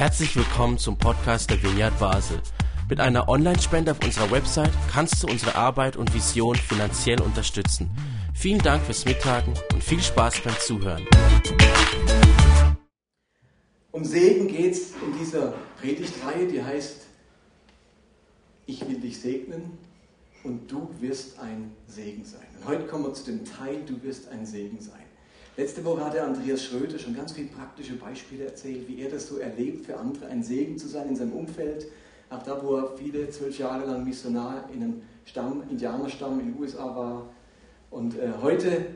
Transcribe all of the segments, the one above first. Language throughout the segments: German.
Herzlich willkommen zum Podcast der Vineyard Basel. Mit einer Online-Spende auf unserer Website kannst du unsere Arbeit und Vision finanziell unterstützen. Vielen Dank fürs Mittagen und viel Spaß beim Zuhören. Um Segen geht es in dieser Predigtreihe, die heißt Ich will dich segnen und du wirst ein Segen sein. Und heute kommen wir zu dem Teil, du wirst ein Segen sein. Letzte Woche hat der Andreas Schröder schon ganz viele praktische Beispiele erzählt, wie er das so erlebt, für andere ein Segen zu sein in seinem Umfeld. Auch da, wo er viele, zwölf Jahre lang Missionar in einem Stamm, Indianerstamm in den USA war. Und äh, heute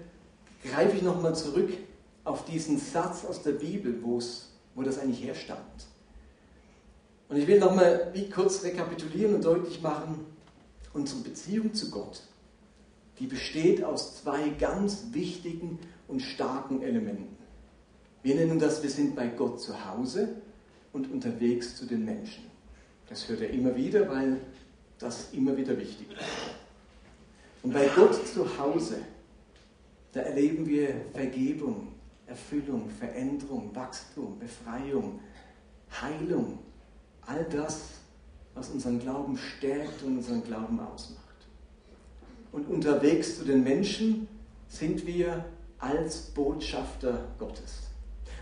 greife ich nochmal zurück auf diesen Satz aus der Bibel, wo das eigentlich herstammt. Und ich will nochmal wie kurz rekapitulieren und deutlich machen, unsere Beziehung zu Gott, die besteht aus zwei ganz wichtigen und starken Elementen. Wir nennen das, wir sind bei Gott zu Hause und unterwegs zu den Menschen. Das hört er immer wieder, weil das immer wieder wichtig ist. Und bei Gott zu Hause, da erleben wir Vergebung, Erfüllung, Veränderung, Wachstum, Befreiung, Heilung, all das, was unseren Glauben stärkt und unseren Glauben ausmacht. Und unterwegs zu den Menschen sind wir als Botschafter Gottes.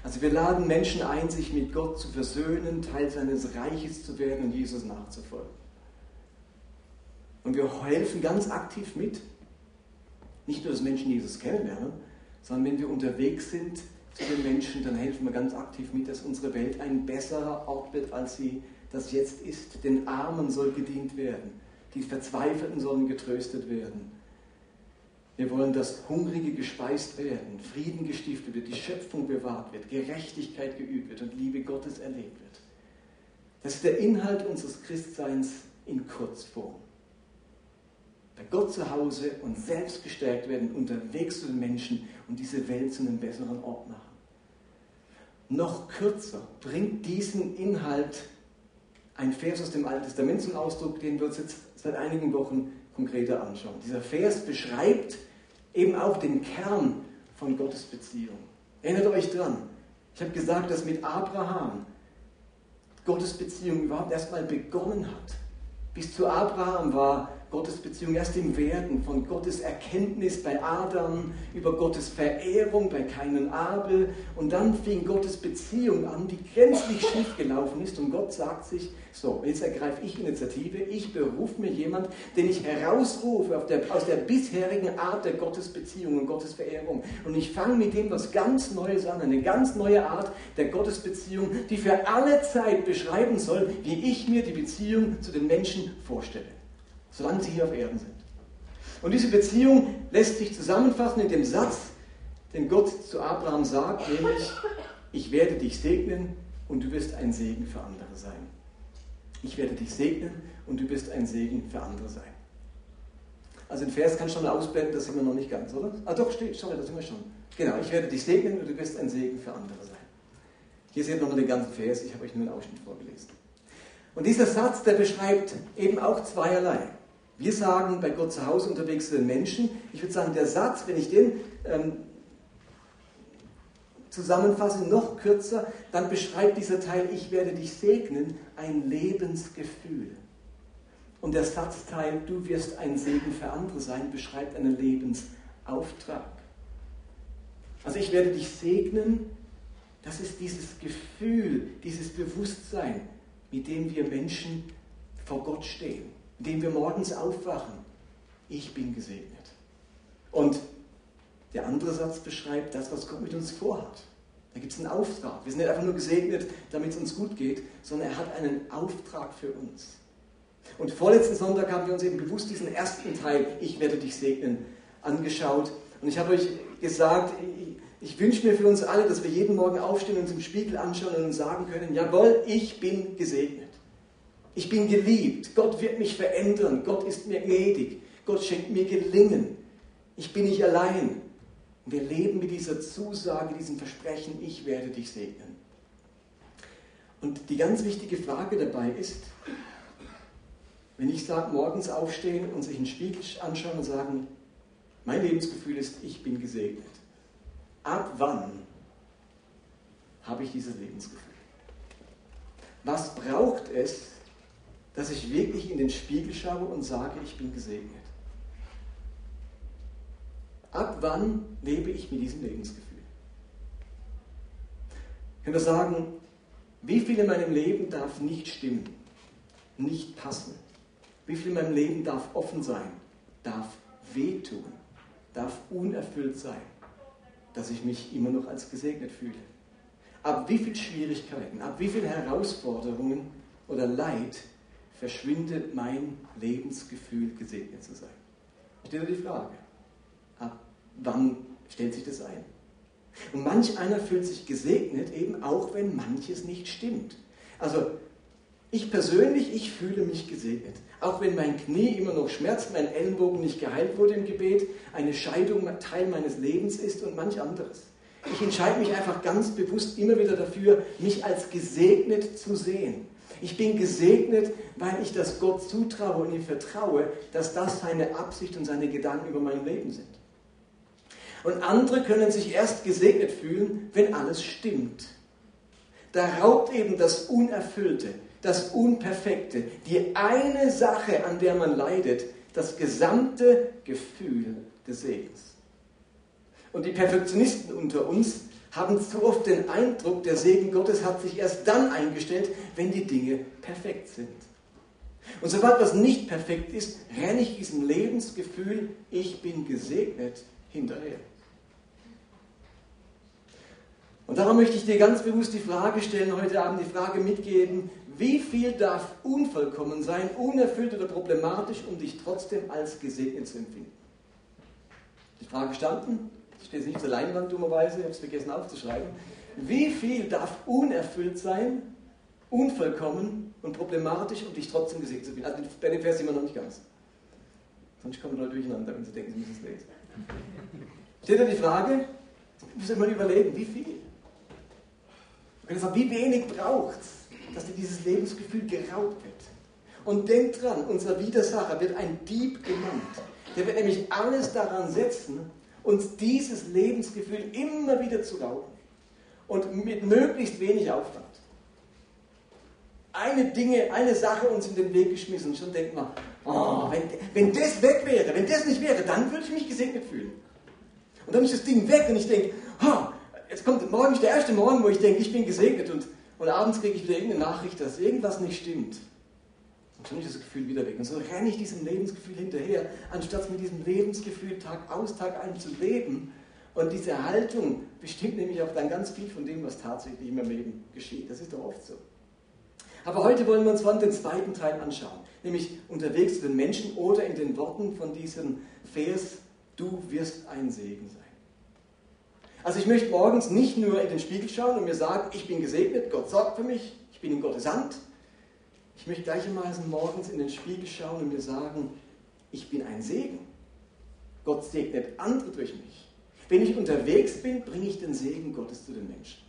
Also wir laden Menschen ein, sich mit Gott zu versöhnen, Teil seines Reiches zu werden und Jesus nachzufolgen. Und wir helfen ganz aktiv mit, nicht nur, dass Menschen Jesus kennenlernen, sondern wenn wir unterwegs sind zu den Menschen, dann helfen wir ganz aktiv mit, dass unsere Welt ein besserer Ort wird, als sie das jetzt ist. Den Armen soll gedient werden, die Verzweifelten sollen getröstet werden. Wir wollen, dass Hungrige gespeist werden, Frieden gestiftet wird, die Schöpfung bewahrt wird, Gerechtigkeit geübt wird und Liebe Gottes erlebt wird. Das ist der Inhalt unseres Christseins in Kurzform. Bei Gott zu Hause und selbst gestärkt werden, unterwegs zu den Menschen und diese Welt zu einem besseren Ort machen. Noch kürzer bringt diesen Inhalt ein Vers aus dem Alten Testament zum Ausdruck, den wir uns jetzt seit einigen Wochen konkreter anschauen. Dieser Vers beschreibt eben auch den Kern von Gottes Beziehung. Erinnert euch dran, ich habe gesagt, dass mit Abraham Gottes Beziehung überhaupt erstmal begonnen hat. Bis zu Abraham war Gottes Beziehung erst im Werden, von Gottes Erkenntnis bei Adam, über Gottes Verehrung bei keinen Abel. Und dann fing Gottes Beziehung an, die gänzlich schief gelaufen ist. Und Gott sagt sich, so, jetzt ergreife ich Initiative, ich berufe mir jemand, den ich herausrufe der, aus der bisherigen Art der Gottesbeziehung und Gottesverehrung. Und ich fange mit dem was ganz Neues an, eine ganz neue Art der Gottesbeziehung, die für alle Zeit beschreiben soll, wie ich mir die Beziehung zu den Menschen vorstelle solange sie hier auf Erden sind. Und diese Beziehung lässt sich zusammenfassen in dem Satz, den Gott zu Abraham sagt, nämlich, ich werde dich segnen und du wirst ein Segen für andere sein. Ich werde dich segnen und du wirst ein Segen für andere sein. Also den Vers kann schon ausblenden, das sind wir noch nicht ganz, oder? Ah doch, steht, sorry, da sind wir schon. Genau, ich werde dich segnen und du wirst ein Segen für andere sein. Hier seht ihr nochmal den ganzen Vers, ich habe euch nur einen Ausschnitt vorgelesen. Und dieser Satz, der beschreibt eben auch zweierlei. Wir sagen bei Gott zu Hause unterwegs zu den Menschen, ich würde sagen, der Satz, wenn ich den ähm, zusammenfasse, noch kürzer, dann beschreibt dieser Teil, ich werde dich segnen, ein Lebensgefühl. Und der Satzteil, du wirst ein Segen für andere sein, beschreibt einen Lebensauftrag. Also ich werde dich segnen, das ist dieses Gefühl, dieses Bewusstsein, mit dem wir Menschen vor Gott stehen indem wir morgens aufwachen. Ich bin gesegnet. Und der andere Satz beschreibt das, was Gott mit uns vorhat. Da gibt es einen Auftrag. Wir sind nicht einfach nur gesegnet, damit es uns gut geht, sondern er hat einen Auftrag für uns. Und vorletzten Sonntag haben wir uns eben bewusst diesen ersten Teil, ich werde dich segnen, angeschaut. Und ich habe euch gesagt, ich, wünsche mir für uns alle, dass wir jeden Morgen aufstehen, uns im Spiegel anschauen und uns sagen können, jawohl, ich bin gesegnet. Ich bin geliebt. Gott wird mich verändern. Gott ist mir gnädig. Gott schenkt mir Gelingen. Ich bin nicht allein. Wir leben mit dieser Zusage, diesem Versprechen, ich werde dich segnen. Und die ganz wichtige Frage dabei ist, wenn ich sage, morgens aufstehen und sich in den Spiegel anschauen und sagen, mein Lebensgefühl ist, ich bin gesegnet. Ab wann habe ich dieses Lebensgefühl? Was braucht es, dass ich wirklich in den Spiegel schaue und sage, ich bin gesegnet? Ab wann lebe ich mit diesem Lebensgefühl? Ich nur sagen, wie viel in meinem Leben darf nicht stimmen, nicht passen? Wie viel in meinem Leben darf offen sein, darf wehtun, darf unerfüllt sein, dass ich mich immer noch als gesegnet fühle? Ab wie viel Schwierigkeiten, ab wie viel Herausforderungen oder Leid verschwindet mein Lebensgefühl, gesegnet zu sein? Ich stelle die Frage, ab wann stellt sich das ein? Und manch einer fühlt sich gesegnet, eben auch wenn manches nicht stimmt. Also ich persönlich, ich fühle mich gesegnet. Auch wenn mein Knie immer noch schmerzt, mein Ellenbogen nicht geheilt wurde im Gebet, eine Scheidung Teil meines Lebens ist und manch anderes. Ich entscheide mich einfach ganz bewusst immer wieder dafür, mich als gesegnet zu sehen. Ich bin gesegnet, weil ich das Gott zutraue und ihm vertraue, dass das seine Absicht und seine Gedanken über mein Leben sind. Und andere können sich erst gesegnet fühlen, wenn alles stimmt. Da raubt eben das Unerfüllte, das Unperfekte, die eine Sache, an der man leidet, das gesamte Gefühl des Segens. Und die Perfektionisten unter uns haben zu oft den Eindruck, der Segen Gottes hat sich erst dann eingestellt, wenn die Dinge perfekt sind. Und sobald was nicht perfekt ist, renne ich diesem Lebensgefühl, ich bin gesegnet, hinterher. Und darum möchte ich dir ganz bewusst die Frage stellen, heute Abend die Frage mitgeben, wie viel darf unvollkommen sein, unerfüllt oder problematisch, um dich trotzdem als gesegnet zu empfinden? Die Frage standen, ich stehe nicht zur Leinwand dummerweise, ich habe es vergessen aufzuschreiben. Wie viel darf unerfüllt sein, unvollkommen und problematisch, um dich trotzdem gesegnet zu finden? Also bei dem Vers sind wir noch nicht ganz. Sonst kommen Leute durcheinander, wenn sie denken, sie müssen es lesen. Steht da die Frage, muss man überlegen, wie viel? Wie wenig braucht es, dass dir dieses Lebensgefühl geraubt wird. Und denk dran, unser Widersacher wird ein Dieb genannt. Der wird nämlich alles daran setzen, uns dieses Lebensgefühl immer wieder zu rauben. Und mit möglichst wenig Aufwand. Eine Dinge, eine Sache uns in den Weg geschmissen und schon denkt man, oh, wenn, wenn das weg wäre, wenn das nicht wäre, dann würde ich mich gesegnet fühlen. Und dann ist das Ding weg und ich denke, oh, jetzt kommt morgen der erste Morgen, wo ich denke, ich bin gesegnet und, und abends kriege ich wieder irgendeine Nachricht, dass irgendwas nicht stimmt. Und ist das Gefühl wieder weg. Und so renne ich diesem Lebensgefühl hinterher, anstatt mit diesem Lebensgefühl Tag aus, Tag ein zu leben. Und diese Haltung bestimmt nämlich auch dann ganz viel von dem, was tatsächlich in meinem Leben geschieht. Das ist doch oft so. Aber heute wollen wir uns von den zweiten Teil anschauen, nämlich unterwegs zu den Menschen oder in den Worten von diesem Vers, du wirst ein Segen sein. Also ich möchte morgens nicht nur in den Spiegel schauen und mir sagen, ich bin gesegnet, Gott sorgt für mich, ich bin in Gottes Hand. Ich möchte gleichermaßen morgens in den Spiegel schauen und mir sagen, ich bin ein Segen. Gott segnet andere durch mich. Wenn ich unterwegs bin, bringe ich den Segen Gottes zu den Menschen.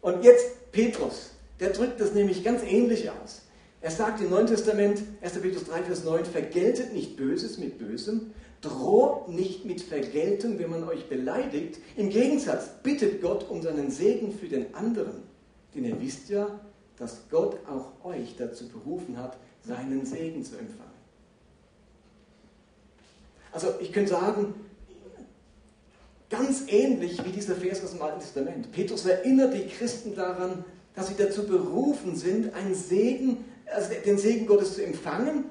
Und jetzt Petrus, der drückt das nämlich ganz ähnlich aus. Er sagt im Neuen Testament, 1. Petrus 3, Vers 9, vergeltet nicht Böses mit Bösem, Droht nicht mit Vergeltung, wenn man euch beleidigt. Im Gegensatz, bittet Gott um seinen Segen für den anderen. Denn ihr wisst ja, dass Gott auch euch dazu berufen hat, seinen Segen zu empfangen. Also ich könnte sagen, ganz ähnlich wie dieser Vers aus dem Alten Testament. Petrus erinnert die Christen daran, dass sie dazu berufen sind, einen Segen, also den Segen Gottes zu empfangen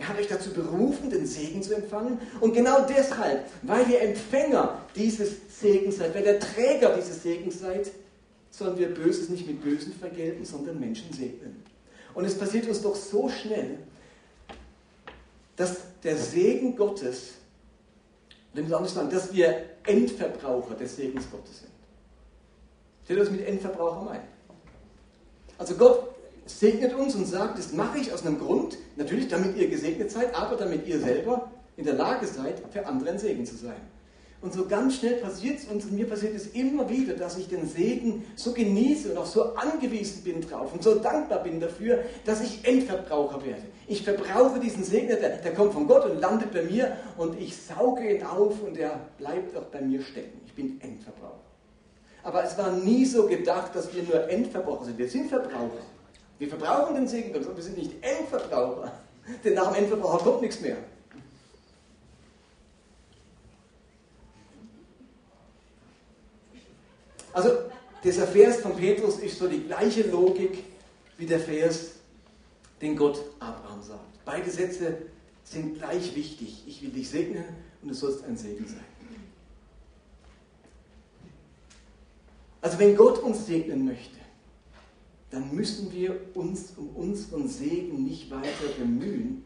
er hat euch dazu berufen, den Segen zu empfangen. Und genau deshalb, weil ihr Empfänger dieses Segens seid, weil ihr Träger dieses Segens seid, sollen wir Böses nicht mit Bösen vergelten, sondern Menschen segnen. Und es passiert uns doch so schnell, dass der Segen Gottes, wenn wir anders sagen, dass wir Endverbraucher des Segens Gottes sind. Stellt das mit Endverbraucher meinen. Also Gott segnet uns und sagt, das mache ich aus einem Grund, natürlich damit ihr gesegnet seid, aber damit ihr selber in der Lage seid, für andere ein Segen zu sein. Und so ganz schnell passiert es uns, und mir passiert es immer wieder, dass ich den Segen so genieße und auch so angewiesen bin drauf und so dankbar bin dafür, dass ich Endverbraucher werde. Ich verbrauche diesen Segen, der, der kommt von Gott und landet bei mir und ich sauge ihn auf und er bleibt auch bei mir stecken. Ich bin Endverbraucher. Aber es war nie so gedacht, dass wir nur Endverbraucher sind. Wir sind Verbraucher. Wir verbrauchen den Segen Gottes, aber wir sind nicht Endverbraucher. Denn nach dem Endverbraucher kommt nichts mehr. Also, dieser Vers von Petrus ist so die gleiche Logik wie der Vers, den Gott Abraham sagt. Beide Sätze sind gleich wichtig. Ich will dich segnen und du sollst ein Segen sein. Also wenn Gott uns segnen möchte, dann müssen wir uns um unseren Segen nicht weiter bemühen,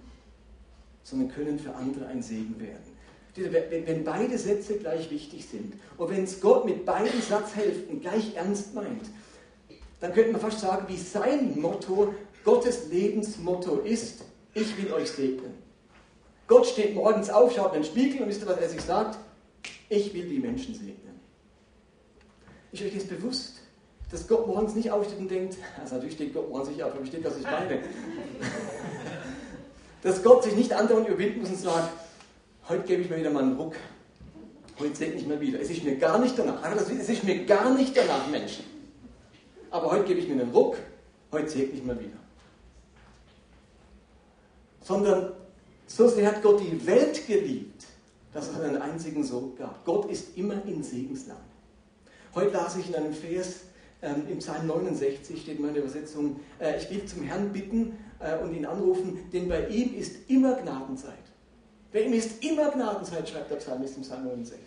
sondern können für andere ein Segen werden. Wenn beide Sätze gleich wichtig sind und wenn es Gott mit beiden Satzhälften gleich ernst meint, dann könnte man fast sagen, wie sein Motto, Gottes Lebensmotto ist, ich will euch segnen. Gott steht morgens auf, schaut in den Spiegel und wisst ihr, was er sich sagt? Ich will die Menschen segnen. Ist euch jetzt bewusst, dass Gott morgens nicht aufsteht und denkt, also natürlich steht Gott morgens nicht auf, aber steht, dass ich meine. dass Gott sich nicht andauernd überwinden muss und sagt, heute gebe ich mir wieder mal einen Ruck. Heute segne ich mal wieder. Es ist mir gar nicht danach. Es ist mir gar nicht danach, Menschen. Aber heute gebe ich mir einen Ruck. Heute segne ich mal wieder. Sondern so sehr hat Gott die Welt geliebt, dass es einen einzigen Sohn gab. Gott ist immer in Segensland. Heute las ich in einem Vers, ähm, im Psalm 69 steht in meiner Übersetzung, äh, ich will zum Herrn bitten äh, und ihn anrufen, denn bei ihm ist immer Gnadenzeit. Bei ihm ist immer Gnadenzeit, schreibt der Psalmist im Psalm 69.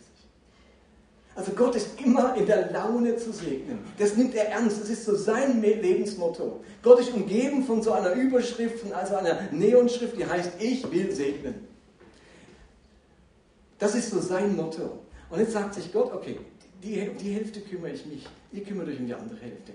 Also Gott ist immer in der Laune zu segnen. Das nimmt er ernst. Das ist so sein Lebensmotto. Gott ist umgeben von so einer Überschrift, von also einer Neonschrift, die heißt, ich will segnen. Das ist so sein Motto. Und jetzt sagt sich Gott, okay, die, die Hälfte kümmere ich mich, ihr kümmert euch um die andere Hälfte.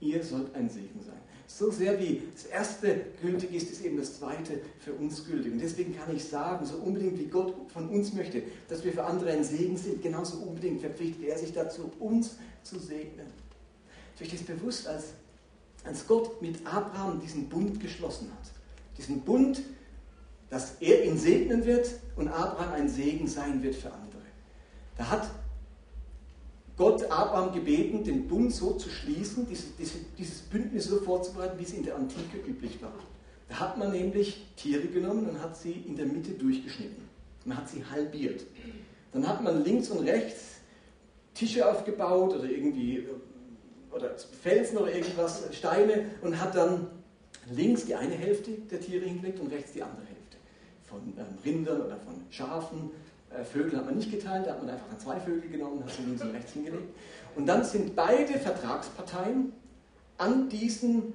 Ihr sollt ein Segen sein. So sehr wie das Erste gültig ist, ist eben das Zweite für uns gültig. Und deswegen kann ich sagen, so unbedingt wie Gott von uns möchte, dass wir für andere ein Segen sind, genauso unbedingt verpflichtet er sich dazu, uns zu segnen. Euch das bewusst, als, als Gott mit Abraham diesen Bund geschlossen hat? Diesen Bund, dass er ihn segnen wird und Abraham ein Segen sein wird für andere. Da hat Gott Abraham gebeten, den Bund so zu schließen, diese, diese, dieses Bündnis so vorzubereiten, wie es in der Antike üblich war. Da hat man nämlich Tiere genommen und hat sie in der Mitte durchgeschnitten. Man hat sie halbiert. Dann hat man links und rechts Tische aufgebaut oder irgendwie oder Felsen oder irgendwas, Steine und hat dann links die eine Hälfte der Tiere hingelegt und rechts die andere Hälfte. Von ähm, Rindern oder von Schafen Vögel hat man nicht geteilt, da hat man einfach zwei Vögel genommen, hat sie links und rechts hingelegt. Und dann sind beide Vertragsparteien an diesen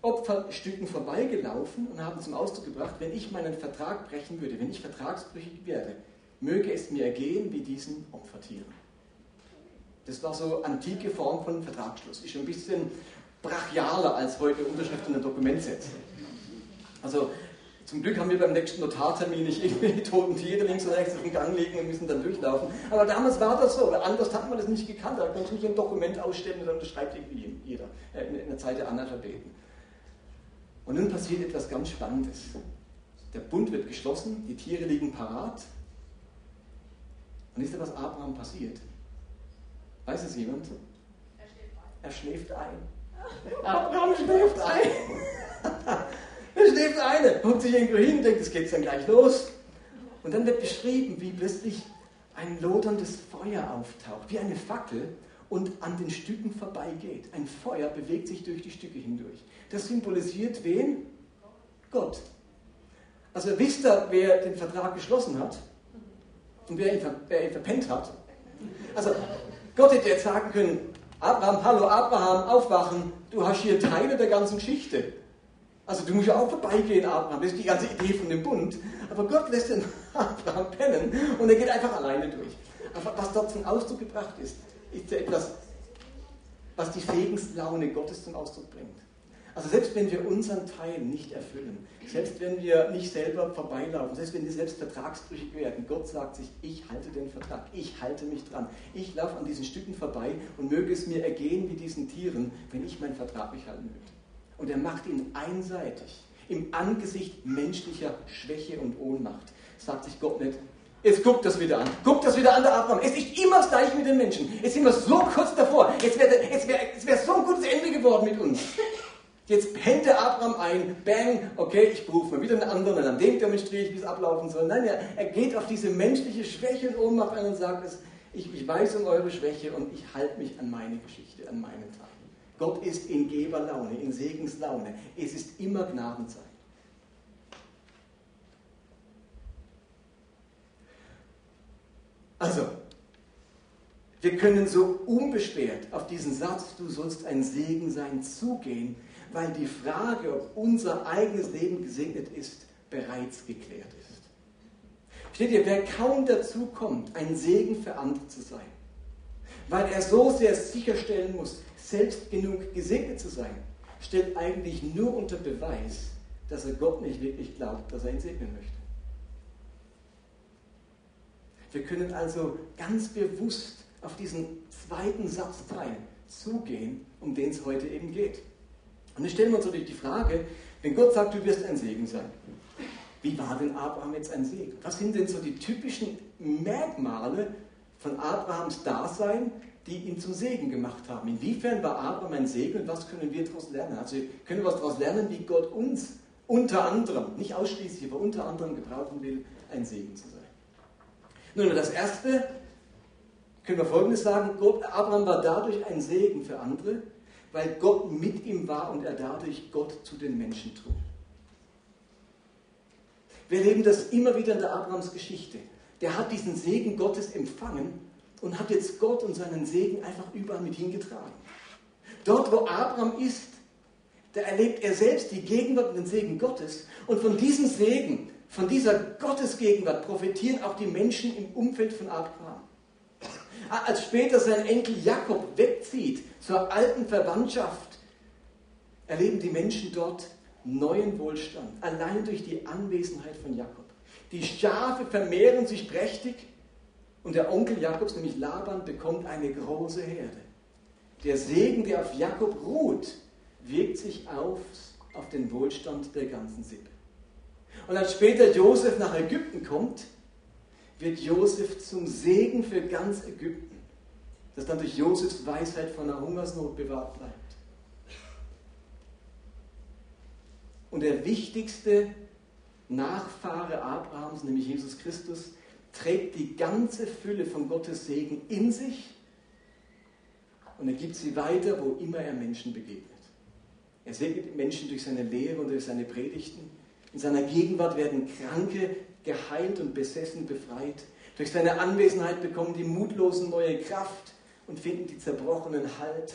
Opferstücken vorbeigelaufen und haben zum Ausdruck gebracht, wenn ich meinen Vertrag brechen würde, wenn ich vertragsbrüchig werde, möge es mir ergehen wie diesen Opfertieren. Das war so antike Form von Vertragsschluss. Ist ein bisschen brachialer als heute Unterschrift in ein Dokument setzen. Also zum Glück haben wir beim nächsten Notartermin nicht irgendwie toten Tiere links und rechts auf den Gang liegen und müssen dann durchlaufen. Aber damals war das so, oder anders hat man das nicht gekannt. Da konnte nicht ein Dokument ausstellen und dann unterschreibt irgendwie jeder äh, in der Zeit der Analphabeten. Und nun passiert etwas ganz Spannendes. Der Bund wird geschlossen, die Tiere liegen parat. Und wisst ihr, was Abraham passiert? Weiß es jemand? Er schläft ein. Abraham schläft ein. Da schläft eine, guckt sich irgendwo hin, denkt, es geht dann gleich los. Und dann wird beschrieben, wie plötzlich ein loderndes Feuer auftaucht, wie eine Fackel und an den Stücken vorbeigeht. Ein Feuer bewegt sich durch die Stücke hindurch. Das symbolisiert wen? Gott. Also wisst ihr, wer den Vertrag geschlossen hat und wer ihn, wer ihn verpennt hat? Also Gott hätte jetzt sagen können, Abraham, hallo Abraham, aufwachen, du hast hier Teile der ganzen Geschichte. Also du musst ja auch vorbeigehen, Abraham. Das ist die ganze Idee von dem Bund. Aber Gott lässt den Abraham pennen und er geht einfach alleine durch. Aber was dort zum Ausdruck gebracht ist, ist ja etwas, was die Segenslaune Gottes zum Ausdruck bringt. Also selbst wenn wir unseren Teil nicht erfüllen, selbst wenn wir nicht selber vorbeilaufen, selbst wenn wir selbst vertragsbrüchig werden, Gott sagt sich, ich halte den Vertrag, ich halte mich dran, ich laufe an diesen Stücken vorbei und möge es mir ergehen wie diesen Tieren, wenn ich meinen Vertrag nicht halten möchte. Und er macht ihn einseitig. Im Angesicht menschlicher Schwäche und Ohnmacht sagt sich Gott nicht, Jetzt guckt das wieder an. Guckt das wieder an, der Abraham. Es ist immer das Gleiche mit den Menschen. Jetzt sind wir so kurz davor. Jetzt wäre wär, wär so ein gutes Ende geworden mit uns. Jetzt pennt der Abraham ein, bang, okay, ich berufe mal wieder einen anderen und an dem demonstriere ich, wie es ablaufen soll. Nein, er, er geht auf diese menschliche Schwäche und Ohnmacht ein und sagt, es, ich, ich weiß um eure Schwäche und ich halte mich an meine Geschichte, an meinen Tag. Gott ist in Geberlaune, in Segenslaune. Es ist immer Gnadenzeit. Also, wir können so unbeschwert auf diesen Satz, du sollst ein Segen sein, zugehen, weil die Frage, ob unser eigenes Leben gesegnet ist, bereits geklärt ist. Steht ihr, wer kaum dazu kommt, ein Segen für andere zu sein, weil er so sehr sicherstellen muss, selbst genug gesegnet zu sein, stellt eigentlich nur unter Beweis, dass er Gott nicht wirklich glaubt, dass er ihn segnen möchte. Wir können also ganz bewusst auf diesen zweiten Satzteil zugehen, um den es heute eben geht. Und dann stellen wir uns natürlich die Frage, wenn Gott sagt, du wirst ein Segen sein, wie war denn Abraham jetzt ein Segen? Was sind denn so die typischen Merkmale von Abrahams Dasein, die ihn zum Segen gemacht haben? Inwiefern war Abraham ein Segen und was können wir daraus lernen? Also können wir daraus lernen, wie Gott uns unter anderem, nicht ausschließlich, aber unter anderem gebrauchen will, ein Segen zu sein. Nun, das Erste können wir Folgendes sagen. Gott, Abraham war dadurch ein Segen für andere, weil Gott mit ihm war und er dadurch Gott zu den Menschen trug. Wir erleben das immer wieder in der Abrahams Geschichte. Der hat diesen Segen Gottes empfangen und hat jetzt Gott und seinen Segen einfach überall mit hingetragen. Dort, wo Abraham ist, da erlebt er selbst die Gegenwart und den Segen Gottes. Und von diesem Segen von dieser Gottesgegenwart profitieren auch die Menschen im Umfeld von Abraham. Als später sein Enkel Jakob wegzieht zur alten Verwandtschaft, erleben die Menschen dort neuen Wohlstand, allein durch die Anwesenheit von Jakob. Die Schafe vermehren sich prächtig und der Onkel Jakobs, nämlich Laban, bekommt eine große Herde. Der Segen, der auf Jakob ruht, wirkt sich auf, auf den Wohlstand der ganzen Sippe. Und als später Josef nach Ägypten kommt, wird Josef zum Segen für ganz Ägypten, das dann durch Josefs Weisheit von der Hungersnot bewahrt bleibt. Und der wichtigste Nachfahre Abrahams, nämlich Jesus Christus, trägt die ganze Fülle von Gottes Segen in sich und er gibt sie weiter, wo immer er Menschen begegnet. Er segnet Menschen durch seine Lehre und durch seine Predigten. In seiner Gegenwart werden Kranke geheilt und Besessen befreit. Durch seine Anwesenheit bekommen die Mutlosen neue Kraft und finden die Zerbrochenen Halt.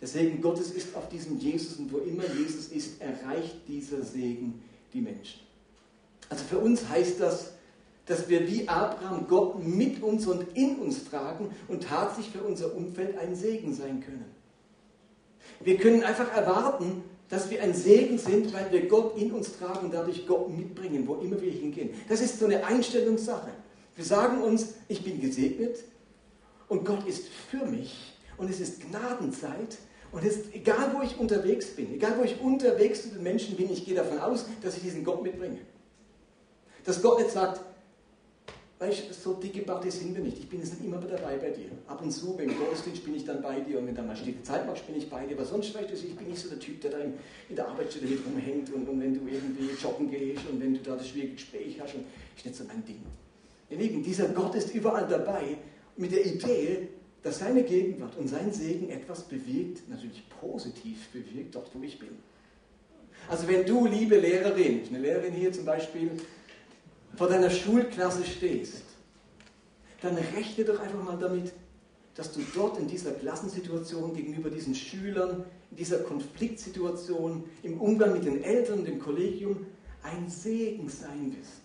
Der Segen Gottes ist auf diesem Jesus und wo immer Jesus ist, erreicht dieser Segen die Menschen. Also für uns heißt das, dass wir wie Abraham Gott mit uns und in uns tragen und tatsächlich für unser Umfeld ein Segen sein können. Wir können einfach erwarten, dass wir ein Segen sind, weil wir Gott in uns tragen und dadurch Gott mitbringen, wo immer wir hingehen. Das ist so eine Einstellungssache. Wir sagen uns, ich bin gesegnet und Gott ist für mich und es ist Gnadenzeit und es ist egal, wo ich unterwegs bin, egal, wo ich unterwegs zu den Menschen bin, ich gehe davon aus, dass ich diesen Gott mitbringe. Dass Gott nicht sagt, Weißt so dicke Party sind wir nicht. Ich bin jetzt immer dabei bei dir. Ab und zu, beim Gottesdienst bin ich dann bei dir und wenn dann mal stille Zeit machst, bin ich bei dir. Aber sonst, weißt du, ich bin nicht so der Typ, der da in, in der Arbeitsstelle mit rumhängt und, und, wenn du irgendwie joggen gehst und wenn du da das schwierige Gespräch hast. Und ist nicht so mein Ding. Ihr Lieben, dieser Gott ist überall dabei mit der Idee, dass seine Gegenwart und sein Segen etwas bewirkt, natürlich positiv bewirkt, dort wo ich bin. Also wenn du, liebe Lehrerin, eine Lehrerin hier zum Beispiel, vor deiner Schulklasse stehst, dann rechne doch einfach mal damit, dass du dort in dieser Klassensituation gegenüber diesen Schülern, in dieser Konfliktsituation, im Umgang mit den Eltern dem Kollegium ein Segen sein wirst,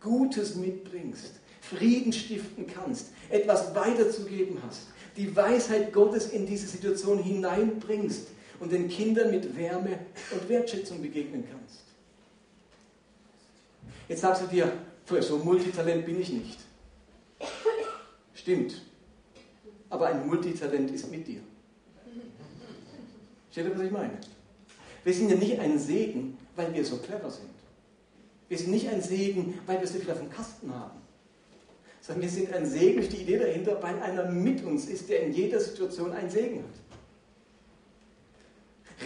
Gutes mitbringst, Frieden stiften kannst, etwas weiterzugeben hast, die Weisheit Gottes in diese Situation hineinbringst und den Kindern mit Wärme und Wertschätzung begegnen kannst. Jetzt sagst du dir, so Multitalent bin ich nicht. Stimmt. Aber ein Multitalent ist mit dir. Steht ihr, was ich meine? Wir sind ja nicht ein Segen, weil wir so clever sind. Wir sind nicht ein Segen, weil wir so viel auf dem Kasten haben. sondern wir sind ein Segen durch die Idee dahinter, weil einer mit uns ist, der in jeder Situation einen Segen hat.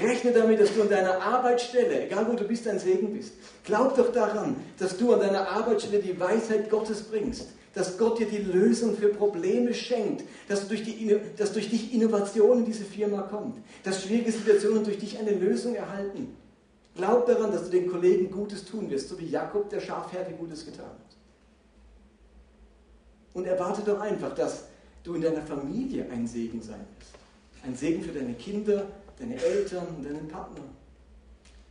Rechne damit, dass du an deiner Arbeitsstelle, egal wo du bist, ein Segen bist. Glaub doch daran, dass du an deiner Arbeitsstelle die Weisheit Gottes bringst, dass Gott dir die Lösung für Probleme schenkt, dass durch, die, dass durch dich Innovation in diese Firma kommt, dass schwierige Situationen durch dich eine Lösung erhalten. Glaub daran, dass du den Kollegen Gutes tun wirst, so wie Jakob der Schafherde Gutes getan hat. Und erwarte doch einfach, dass du in deiner Familie ein Segen sein wirst. Ein Segen für deine Kinder, deine Eltern deinen Partner.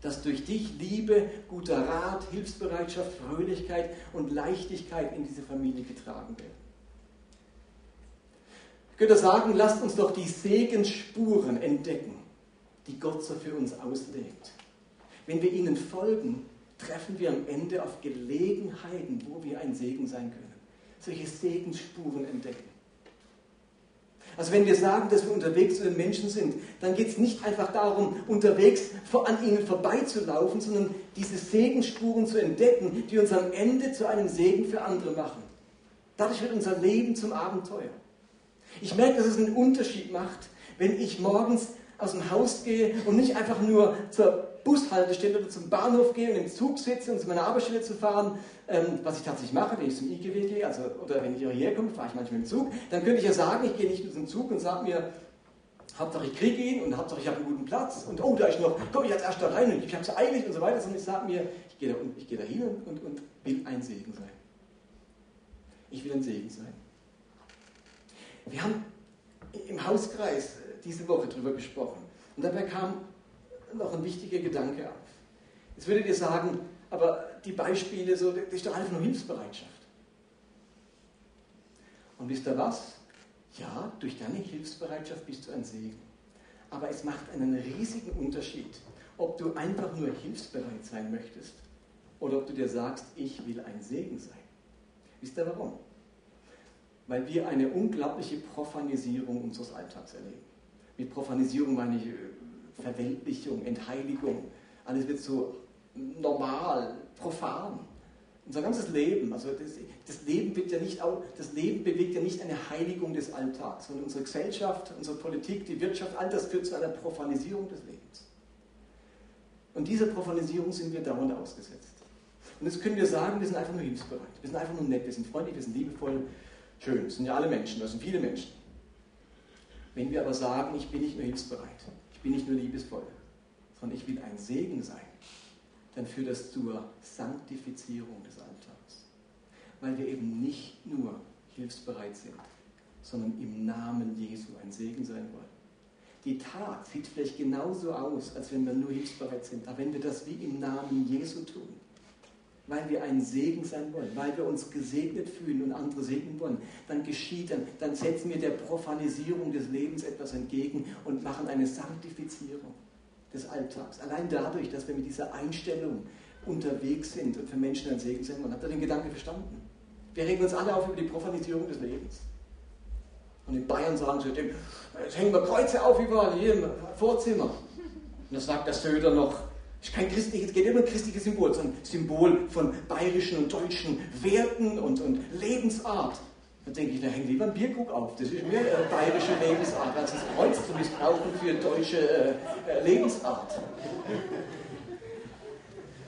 Dass durch dich Liebe, guter Rat, Hilfsbereitschaft, Fröhlichkeit und Leichtigkeit in diese Familie getragen werden. Ich könnte sagen, lasst uns doch die Segensspuren entdecken, die Gott so für uns auslegt. Wenn wir ihnen folgen, treffen wir am Ende auf Gelegenheiten, wo wir ein Segen sein können. Solche Segensspuren entdecken. Also wenn wir sagen, dass wir unterwegs zu den Menschen sind, dann geht es nicht einfach darum, unterwegs an ihnen vorbeizulaufen, sondern diese Segensspuren zu entdecken, die uns am Ende zu einem Segen für andere machen. Dadurch wird unser Leben zum Abenteuer. Ich merke, dass es einen Unterschied macht, wenn ich morgens aus dem Haus gehe und nicht einfach nur zur Bushaltestelle oder zum Bahnhof gehe und im Zug sitze, um zu meiner Arbeitsstelle zu fahren, ähm, was ich tatsächlich mache, wenn ich zum IGW gehe, also, oder wenn ich hierher komme, fahre ich manchmal im Zug, dann könnte ich ja sagen, ich gehe nicht nur zum Zug und sage mir, Hauptsache ich kriege ihn und Hauptsache ich habe einen guten Platz und oh, da ist noch, komme ich als erster rein und ich habe es eilig und so weiter, sondern ich sage mir, ich gehe da, ich gehe da hin und, und, und will ein Segen sein. Ich will ein Segen sein. Wir haben im Hauskreis diese Woche darüber gesprochen und dabei kam noch ein wichtiger Gedanke auf. Jetzt würdet ihr sagen, aber die Beispiele, so, das ist doch einfach nur Hilfsbereitschaft. Und wisst ihr was? Ja, durch deine Hilfsbereitschaft bist du ein Segen. Aber es macht einen riesigen Unterschied, ob du einfach nur hilfsbereit sein möchtest oder ob du dir sagst, ich will ein Segen sein. Wisst ihr warum? Weil wir eine unglaubliche Profanisierung unseres Alltags erleben. Mit Profanisierung meine ich äh, Verweltlichung, Entheiligung. Alles wird so normal, profan. Unser ganzes Leben, also das, das, Leben wird ja nicht das Leben bewegt ja nicht eine Heiligung des Alltags, sondern unsere Gesellschaft, unsere Politik, die Wirtschaft, all das führt zu einer Profanisierung des Lebens. Und dieser Profanisierung sind wir dauernd ausgesetzt. Und jetzt können wir sagen, wir sind einfach nur hilfsbereit, wir sind einfach nur nett, wir sind freundlich, wir sind liebevoll, schön, das sind ja alle Menschen, das sind viele Menschen. Wenn wir aber sagen, ich bin nicht nur hilfsbereit, bin nicht nur liebevoll, sondern ich will ein Segen sein, dann führt das zur Sanktifizierung des Alltags. Weil wir eben nicht nur hilfsbereit sind, sondern im Namen Jesu ein Segen sein wollen. Die Tat sieht vielleicht genauso aus, als wenn wir nur hilfsbereit sind, aber wenn wir das wie im Namen Jesu tun, weil wir ein Segen sein wollen, weil wir uns gesegnet fühlen und andere segnen wollen, dann geschieht, dann, dann setzen wir der Profanisierung des Lebens etwas entgegen und machen eine Sanktifizierung des Alltags. Allein dadurch, dass wir mit dieser Einstellung unterwegs sind und für Menschen ein Segen sind. Man hat da den Gedanken verstanden. Wir regen uns alle auf über die Profanisierung des Lebens. Und in Bayern sagen sie, jetzt hängen wir Kreuze auf überall, hier im Vorzimmer. Und da sagt der Söder noch, es ist kein christliches, es geht immer um christliches Symbol, sondern ein Symbol von bayerischen und deutschen Werten und, und Lebensart. Da denke ich, da hängt lieber ein Bierkrug auf. Das ist mehr äh, bayerische Lebensart, als das Kreuz zu missbrauchen für deutsche äh, äh, Lebensart.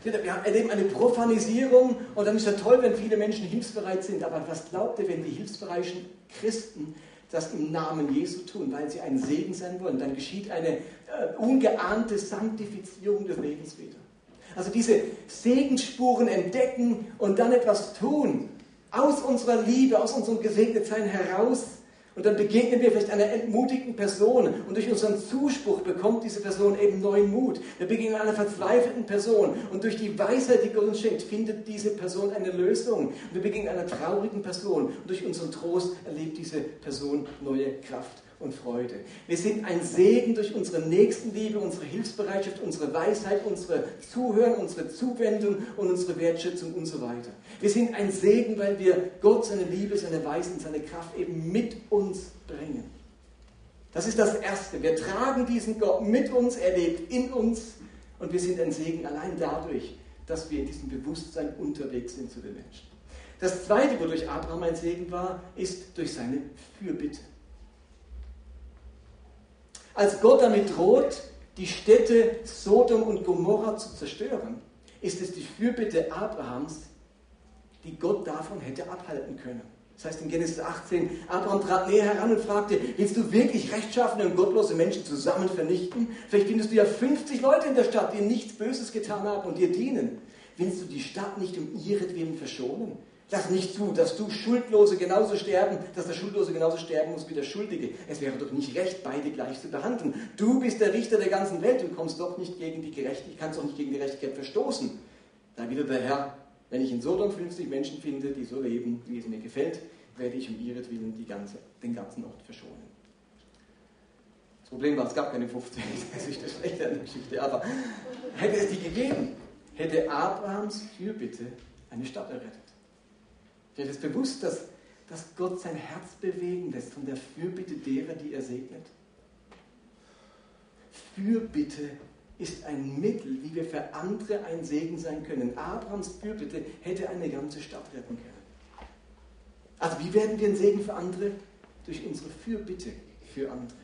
Wir erleben eine Profanisierung und dann ist ja toll, wenn viele Menschen hilfsbereit sind. Aber was glaubt ihr, wenn die hilfsbereichen Christen das im Namen Jesu tun, weil sie ein Segen sein wollen? Dann geschieht eine äh, ungeahnte Sanktifizierung des Lebens wieder. Also diese Segensspuren entdecken und dann etwas tun, aus unserer Liebe, aus unserem Gesegnetsein heraus. Und dann begegnen wir vielleicht einer entmutigten Person und durch unseren Zuspruch bekommt diese Person eben neuen Mut. Wir begegnen einer verzweifelten Person und durch die Weisheit, die Gott uns schenkt, findet diese Person eine Lösung. Wir begegnen einer traurigen Person und durch unseren Trost erlebt diese Person neue Kraft und Freude. Wir sind ein Segen durch unsere Nächstenliebe, unsere Hilfsbereitschaft, unsere Weisheit, unsere Zuhören, unsere Zuwendung und unsere Wertschätzung und so weiter. Wir sind ein Segen, weil wir Gott seine Liebe, seine Weisheit seine Kraft eben mit uns bringen. Das ist das Erste. Wir tragen diesen Gott mit uns, er lebt in uns und wir sind ein Segen allein dadurch, dass wir in diesem Bewusstsein unterwegs sind zu den Menschen. Das zweite, wodurch Abraham ein Segen war, ist durch seine Fürbitte. Als Gott damit droht, die Städte Sodom und Gomorra zu zerstören, ist es die Fürbitte Abrahams, die Gott davon hätte abhalten können. Das heißt in Genesis 18, Abraham trat näher heran und fragte, willst du wirklich rechtschaffene und gottlose Menschen zusammen vernichten? Vielleicht findest du ja 50 Leute in der Stadt, die nichts Böses getan haben und dir dienen. Willst du die Stadt nicht um ihretwillen verschonen? Lass nicht zu, dass du Schuldlose genauso sterben, dass der Schuldlose genauso sterben muss wie der Schuldige. Es wäre doch nicht recht, beide gleich zu behandeln. Du bist der Richter der ganzen Welt und kommst doch nicht gegen die Gerechtigkeit, kannst doch nicht gegen die Gerechtigkeit verstoßen. Da wieder der Herr, wenn ich in Sodom 50 Menschen finde, die so leben, wie es mir gefällt, werde ich um ihretwillen die ganze, den ganzen Ort verschonen. Das Problem war, es gab keine 50, das ist das Schlechte an der Geschichte. Aber hätte es die gegeben, hätte Abrahams Fürbitte eine Stadt errettet. Dir ist bewusst, dass, dass Gott sein Herz bewegen lässt von der Fürbitte derer, die er segnet? Fürbitte ist ein Mittel, wie wir für andere ein Segen sein können. Abrahams Fürbitte hätte eine ganze Stadt retten können. Also wie werden wir ein Segen für andere? Durch unsere Fürbitte für andere.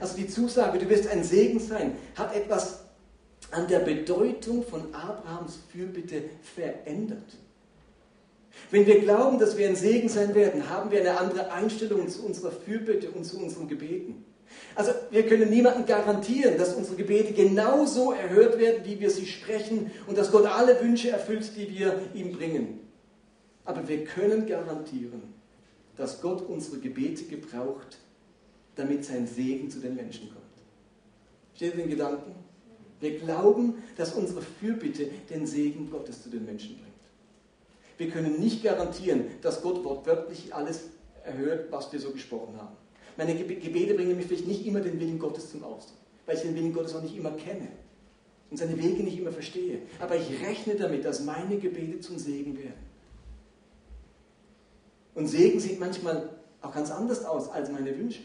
Also die Zusage, du wirst ein Segen sein, hat etwas an der Bedeutung von Abrahams Fürbitte verändert. Wenn wir glauben, dass wir ein Segen sein werden, haben wir eine andere Einstellung zu unserer Fürbitte und zu unseren Gebeten. Also wir können niemandem garantieren, dass unsere Gebete genauso erhört werden, wie wir sie sprechen und dass Gott alle Wünsche erfüllt, die wir ihm bringen. Aber wir können garantieren, dass Gott unsere Gebete gebraucht, damit sein Segen zu den Menschen kommt. Steht ihr den Gedanken? Wir glauben, dass unsere Fürbitte den Segen Gottes zu den Menschen bringt. Wir können nicht garantieren, dass Gott wortwörtlich alles erhört, was wir so gesprochen haben. Meine Gebete bringen mich vielleicht nicht immer den Willen Gottes zum Ausdruck, weil ich den Willen Gottes auch nicht immer kenne und seine Wege nicht immer verstehe. Aber ich rechne damit, dass meine Gebete zum Segen werden. Und Segen sieht manchmal auch ganz anders aus als meine Wünsche.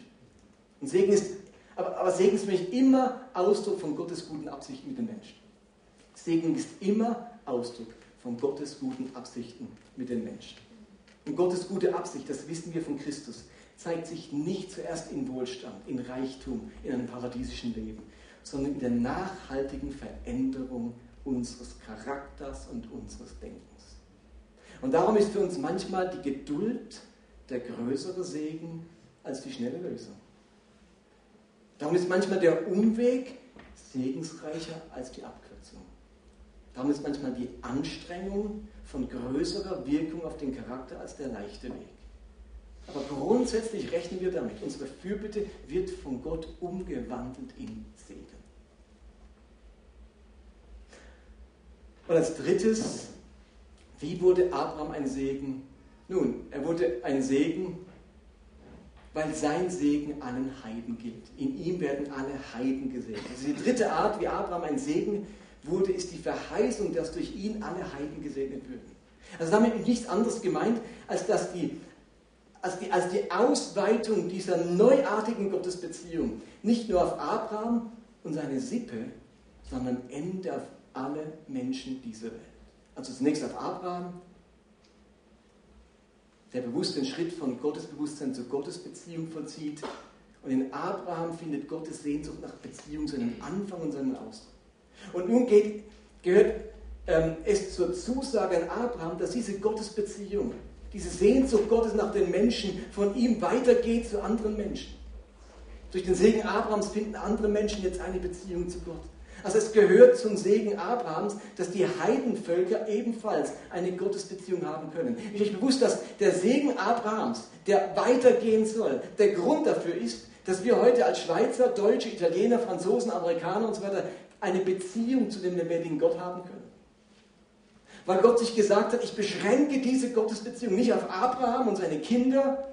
Und Segen ist, aber, aber Segen ist für mich immer Ausdruck von Gottes guten Absichten mit den Menschen. Segen ist immer Ausdruck von Gottes guten Absichten mit den Menschen. Und Gottes gute Absicht, das wissen wir von Christus, zeigt sich nicht zuerst in Wohlstand, in Reichtum, in einem paradiesischen Leben, sondern in der nachhaltigen Veränderung unseres Charakters und unseres Denkens. Und darum ist für uns manchmal die Geduld der größere Segen als die schnelle Lösung. Darum ist manchmal der Umweg segensreicher als die Abkürzung. Darum ist manchmal die Anstrengung von größerer Wirkung auf den Charakter als der leichte Weg. Aber grundsätzlich rechnen wir damit, unsere Fürbitte wird von Gott umgewandelt in Segen. Und als drittes, wie wurde Abraham ein Segen? Nun, er wurde ein Segen, weil sein Segen allen Heiden gilt. In ihm werden alle Heiden gesegnet. Also die dritte Art, wie Abraham ein Segen wurde, ist die Verheißung, dass durch ihn alle Heiden gesegnet würden. Also damit nichts anderes gemeint, als dass die als die, als die Ausweitung dieser neuartigen Gottesbeziehung nicht nur auf Abraham und seine Sippe, sondern endet auf alle Menschen dieser Welt. Also zunächst auf Abraham, der bewusst den Schritt von Gottesbewusstsein zur Gottesbeziehung vollzieht. Und in Abraham findet Gottes Sehnsucht nach Beziehung seinen Anfang und seinen Ausdruck. Und nun geht, gehört ähm, es zur Zusage an Abraham, dass diese Gottesbeziehung diese Sehnsucht Gottes nach den Menschen von ihm weitergeht zu anderen Menschen. Durch den Segen Abrahams finden andere Menschen jetzt eine Beziehung zu Gott. Also es gehört zum Segen Abrahams, dass die Heidenvölker ebenfalls eine Gottesbeziehung haben können. Ich bin bewusst, dass der Segen Abrahams, der weitergehen soll, der Grund dafür ist, dass wir heute als Schweizer, Deutsche, Italiener, Franzosen, Amerikaner und so weiter eine Beziehung zu dem lebendigen Gott haben können. Weil Gott sich gesagt hat, ich beschränke diese Gottesbeziehung nicht auf Abraham und seine Kinder,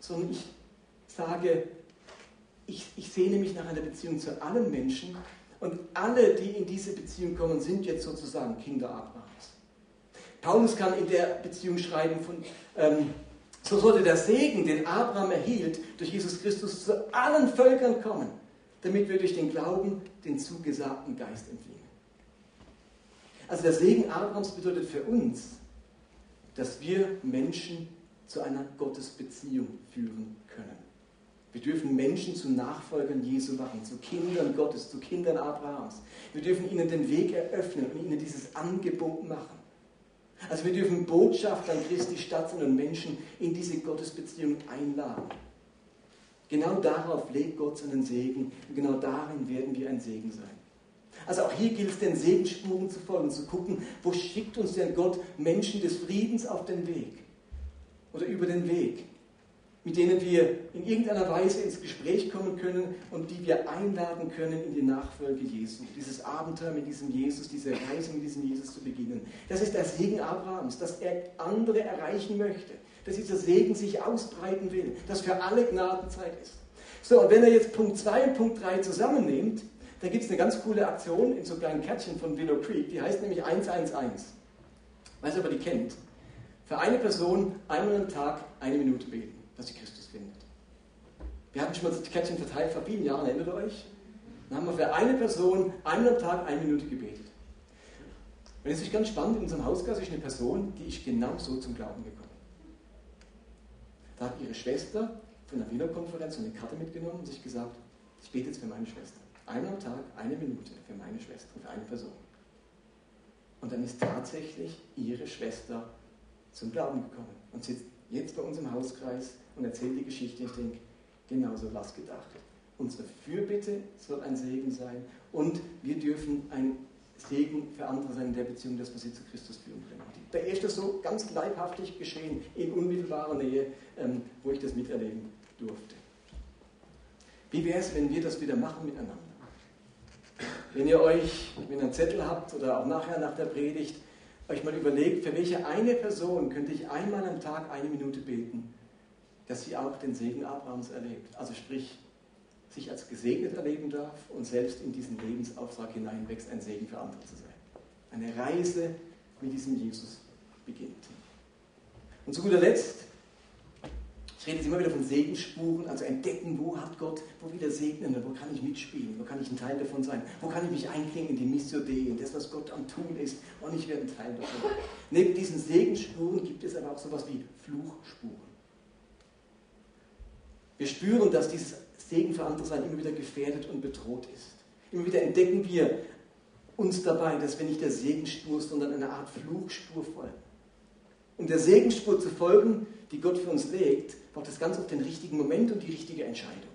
sondern ich sage, ich, ich sehne mich nach einer Beziehung zu allen Menschen und alle, die in diese Beziehung kommen, sind jetzt sozusagen Kinder Abrahams. Paulus kann in der Beziehung schreiben von, ähm, so sollte der Segen, den Abraham erhielt, durch Jesus Christus zu allen Völkern kommen, damit wir durch den Glauben den zugesagten Geist empfehlen. Also der Segen Abrahams bedeutet für uns, dass wir Menschen zu einer Gottesbeziehung führen können. Wir dürfen Menschen zu Nachfolgern Jesu machen, zu Kindern Gottes, zu Kindern Abrahams. Wir dürfen ihnen den Weg eröffnen und ihnen dieses Angebot machen. Also wir dürfen Botschaft an Christi Stadt und Menschen in diese Gottesbeziehung einladen. Genau darauf legt Gott seinen Segen und genau darin werden wir ein Segen sein. Also auch hier gilt es, den Segensspuren zu folgen, zu gucken, wo schickt uns denn Gott Menschen des Friedens auf den Weg oder über den Weg mit denen wir in irgendeiner Weise ins Gespräch kommen können und die wir einladen können in die Nachfolge Jesu. Dieses Abenteuer mit diesem Jesus, diese Reise mit diesem Jesus zu beginnen. Das ist der Segen Abrahams, dass er andere erreichen möchte, dass dieser Segen sich ausbreiten will, dass für alle Gnadenzeit ist. So, und wenn er jetzt Punkt 2 und Punkt 3 zusammennimmt, dann gibt es eine ganz coole Aktion in so kleinen Kärtchen von Willow Creek, die heißt nämlich 111. Weiß aber die kennt. Für eine Person einmal am Tag eine Minute beten dass sie Christus findet. Wir hatten schon mal das Kärtchen verteilt vor vielen Jahren, erinnert ihr euch? Dann haben wir für eine Person einmal am Tag eine Minute gebetet. Und es ist ganz spannend, in unserem Hausgast ist eine Person, die ist genau so zum Glauben gekommen. Da hat ihre Schwester von der Wiener Konferenz eine Karte mitgenommen und sich gesagt, ich bete jetzt für meine Schwester. Einmal am Tag, eine Minute für meine Schwester, für eine Person. Und dann ist tatsächlich ihre Schwester zum Glauben gekommen und sitzt jetzt bei uns im Hauskreis und erzählt die Geschichte. Ich denke, genauso was gedacht. Unsere Fürbitte soll ein Segen sein und wir dürfen ein Segen für andere sein in der Beziehung, dass wir sie zu Christus führen können. Da ist das so ganz leibhaftig geschehen, in unmittelbarer Nähe, ähm, wo ich das miterleben durfte. Wie wäre es, wenn wir das wieder machen miteinander? Wenn ihr euch, wenn ihr einen Zettel habt oder auch nachher nach der Predigt, euch mal überlegt, für welche eine Person könnte ich einmal am Tag eine Minute beten, dass sie auch den Segen Abrahams erlebt. Also sprich, sich als gesegnet erleben darf und selbst in diesen Lebensauftrag hineinwächst, ein Segen für andere zu sein. Eine Reise mit diesem Jesus beginnt. Und zu guter Letzt ich rede jetzt immer wieder von Segensspuren, also entdecken, wo hat Gott, wo wieder segnen, wo kann ich mitspielen, wo kann ich ein Teil davon sein, wo kann ich mich einklinken in die Missio Dei, in das, was Gott am Tun ist, und ich werde ein Teil davon. Neben diesen Segensspuren gibt es aber auch sowas wie Fluchspuren. Wir spüren, dass dieses Segen für andere sein immer wieder gefährdet und bedroht ist. Immer wieder entdecken wir uns dabei, dass wir nicht der Segenspur, sondern einer Art Fluchspur folgen. Um der Segenspur zu folgen, die Gott für uns legt, braucht es ganz oft den richtigen Moment und die richtige Entscheidung.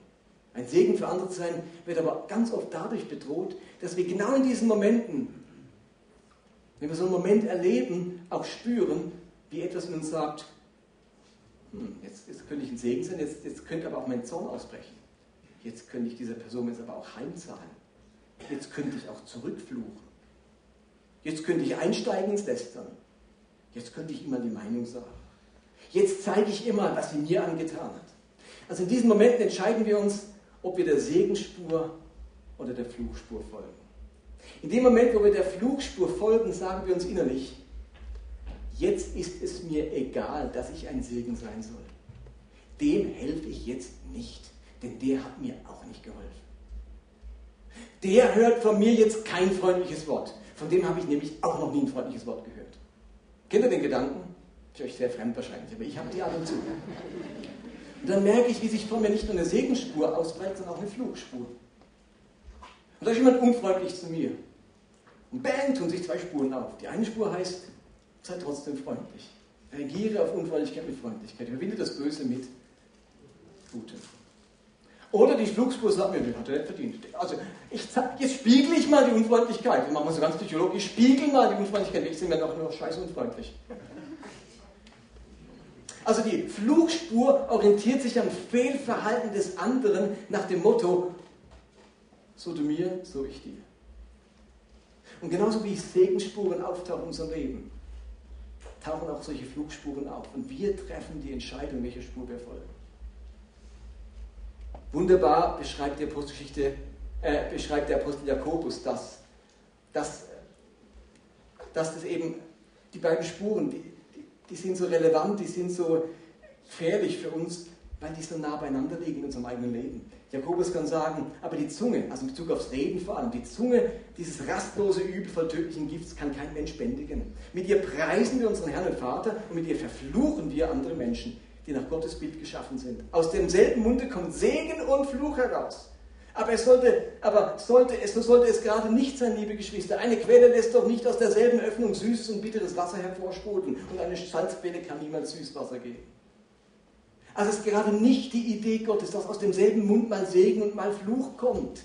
Ein Segen für andere zu sein, wird aber ganz oft dadurch bedroht, dass wir genau in diesen Momenten, wenn wir so einen Moment erleben, auch spüren, wie etwas in uns sagt, hm, jetzt, jetzt könnte ich ein Segen sein, jetzt, jetzt könnte aber auch mein Zorn ausbrechen. Jetzt könnte ich dieser Person jetzt aber auch heimzahlen. Jetzt könnte ich auch zurückfluchen. Jetzt könnte ich einsteigen ins Lästern. Jetzt könnte ich immer die Meinung sagen. Jetzt zeige ich immer, was sie mir angetan hat. Also in diesen Momenten entscheiden wir uns, ob wir der Segenspur oder der Fluchspur folgen. In dem Moment, wo wir der Fluchspur folgen, sagen wir uns innerlich, jetzt ist es mir egal, dass ich ein Segen sein soll. Dem helfe ich jetzt nicht, denn der hat mir auch nicht geholfen. Der hört von mir jetzt kein freundliches Wort. Von dem habe ich nämlich auch noch nie ein freundliches Wort gehört. Kennt ihr den Gedanken? Ist euch sehr fremd wahrscheinlich, aber ich habe die ab und zu. Und dann merke ich, wie sich vor mir nicht nur eine Segenspur ausbreitet, sondern auch eine Flugspur. Und da ist jemand unfreundlich zu mir. Und bang, tun sich zwei Spuren auf. Die eine Spur heißt, sei trotzdem freundlich. Reagiere auf Unfreundlichkeit mit Freundlichkeit. Überwinde das Böse mit Gutem. Oder die Flugspur sagt mir, den hat er nicht verdient. Also, ich, jetzt spiegel ich mal die Unfreundlichkeit. Wir machen mal so ganz psychologisch. Spiegel mal die Unfreundlichkeit. Ich sind mir doch nur scheiße unfreundlich. Also die Flugspur orientiert sich am Fehlverhalten des anderen nach dem Motto, so du mir, so ich dir. Und genauso wie Segensspuren auftauchen in unserem Leben, tauchen auch solche Flugspuren auf. Und wir treffen die Entscheidung, welche Spur wir folgen. Wunderbar beschreibt die Apostelgeschichte, äh, beschreibt der Apostel Jakobus das, dass, dass das eben die beiden Spuren, die, die sind so relevant, die sind so gefährlich für uns, weil die so nah beieinander liegen in unserem eigenen Leben. Jakobus kann sagen, aber die Zunge, also in Bezug aufs Reden vor allem, die Zunge, dieses rastlose Übel voll tödlichen Gifts, kann kein Mensch bändigen. Mit ihr preisen wir unseren Herrn und Vater und mit ihr verfluchen wir andere Menschen, die nach Gottes Bild geschaffen sind. Aus demselben Munde kommt Segen und Fluch heraus. Aber es sollte, aber sollte es, so sollte es gerade nicht sein, liebe Geschwister. Eine Quelle lässt doch nicht aus derselben Öffnung süßes und bitteres Wasser hervorsprudeln und eine Salzquelle kann niemals Süßwasser geben. Also es ist gerade nicht die Idee Gottes, dass aus demselben Mund mal Segen und mal Fluch kommt.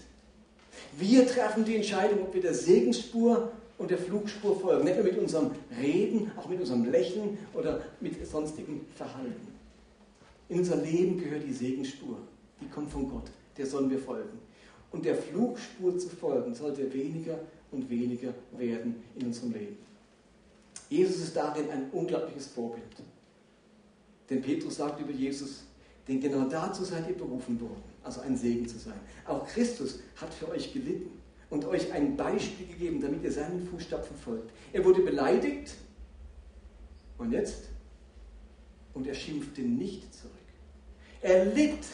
Wir treffen die Entscheidung, ob wir der Segensspur und der Flugspur folgen. Nicht nur mit unserem Reden, auch mit unserem Lächeln oder mit sonstigem Verhalten. In unser Leben gehört die Segensspur. Die kommt von Gott. Der sollen wir folgen. Und der Flugspur zu folgen sollte weniger und weniger werden in unserem Leben. Jesus ist darin ein unglaubliches Vorbild. Denn Petrus sagt über Jesus, denn genau dazu seid ihr berufen worden, also ein Segen zu sein. Auch Christus hat für euch gelitten und euch ein Beispiel gegeben, damit ihr seinen Fußstapfen folgt. Er wurde beleidigt und jetzt? Und er schimpfte nicht zurück. Er litt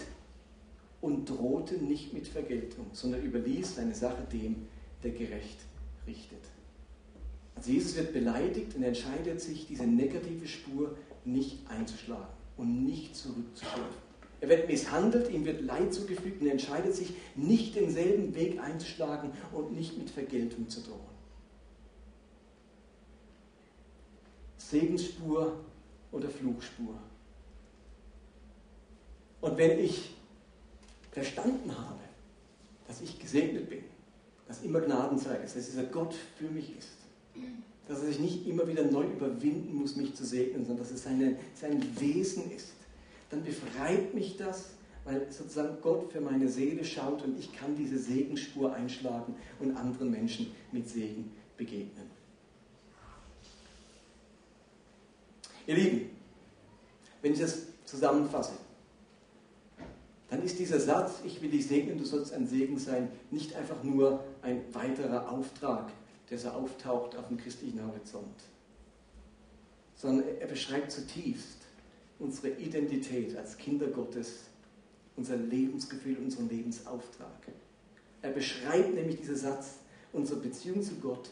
und drohte nicht mit Vergeltung, sondern überließ seine Sache dem, der gerecht richtet. Also Jesus wird beleidigt und entscheidet sich, diese negative Spur nicht einzuschlagen und nicht zurückzuschlafen. Er wird misshandelt, ihm wird Leid zugefügt und entscheidet sich, nicht denselben Weg einzuschlagen und nicht mit Vergeltung zu drohen. Segensspur oder Flugspur. Und wenn ich verstanden habe, dass ich gesegnet bin, dass immer Gnadenzeit ist, dass dieser Gott für mich ist, dass er sich nicht immer wieder neu überwinden muss, mich zu segnen, sondern dass es seine, sein Wesen ist, dann befreit mich das, weil sozusagen Gott für meine Seele schaut und ich kann diese Segenspur einschlagen und anderen Menschen mit Segen begegnen. Ihr Lieben, wenn ich das zusammenfasse, dann ist dieser Satz, ich will dich segnen, du sollst ein Segen sein, nicht einfach nur ein weiterer Auftrag, der so auftaucht auf dem christlichen Horizont, sondern er beschreibt zutiefst unsere Identität als Kinder Gottes, unser Lebensgefühl, unseren Lebensauftrag. Er beschreibt nämlich dieser Satz unsere Beziehung zu Gott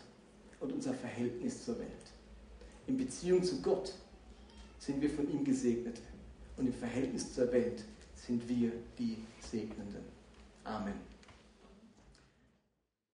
und unser Verhältnis zur Welt. In Beziehung zu Gott sind wir von ihm Gesegnete und im Verhältnis zur Welt sind wir die Segnenden. Amen.